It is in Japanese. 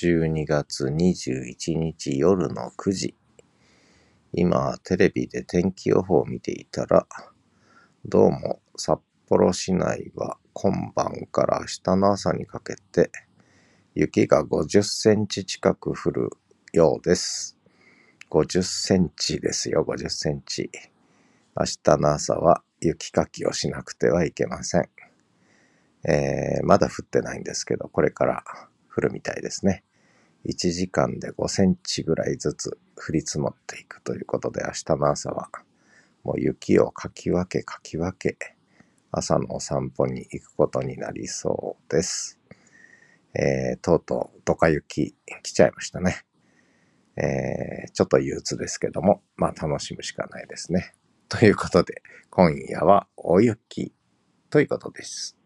12月21日夜の9時。今、テレビで天気予報を見ていたら、どうも札幌市内は今晩から明日の朝にかけて、雪が50センチ近く降るようです。50センチですよ、50センチ。明日の朝は雪かきをしなくてはいけません。えー、まだ降ってないんですけど、これから降るみたいですね。1時間で5センチぐらいずつ降り積もっていくということで、明日の朝はもう雪をかき分けかき分け、朝のお散歩に行くことになりそうです。えー、とうとうドカ雪来ちゃいましたね。えー、ちょっと憂鬱ですけども、まあ楽しむしかないですね。ということで、今夜は大雪ということです。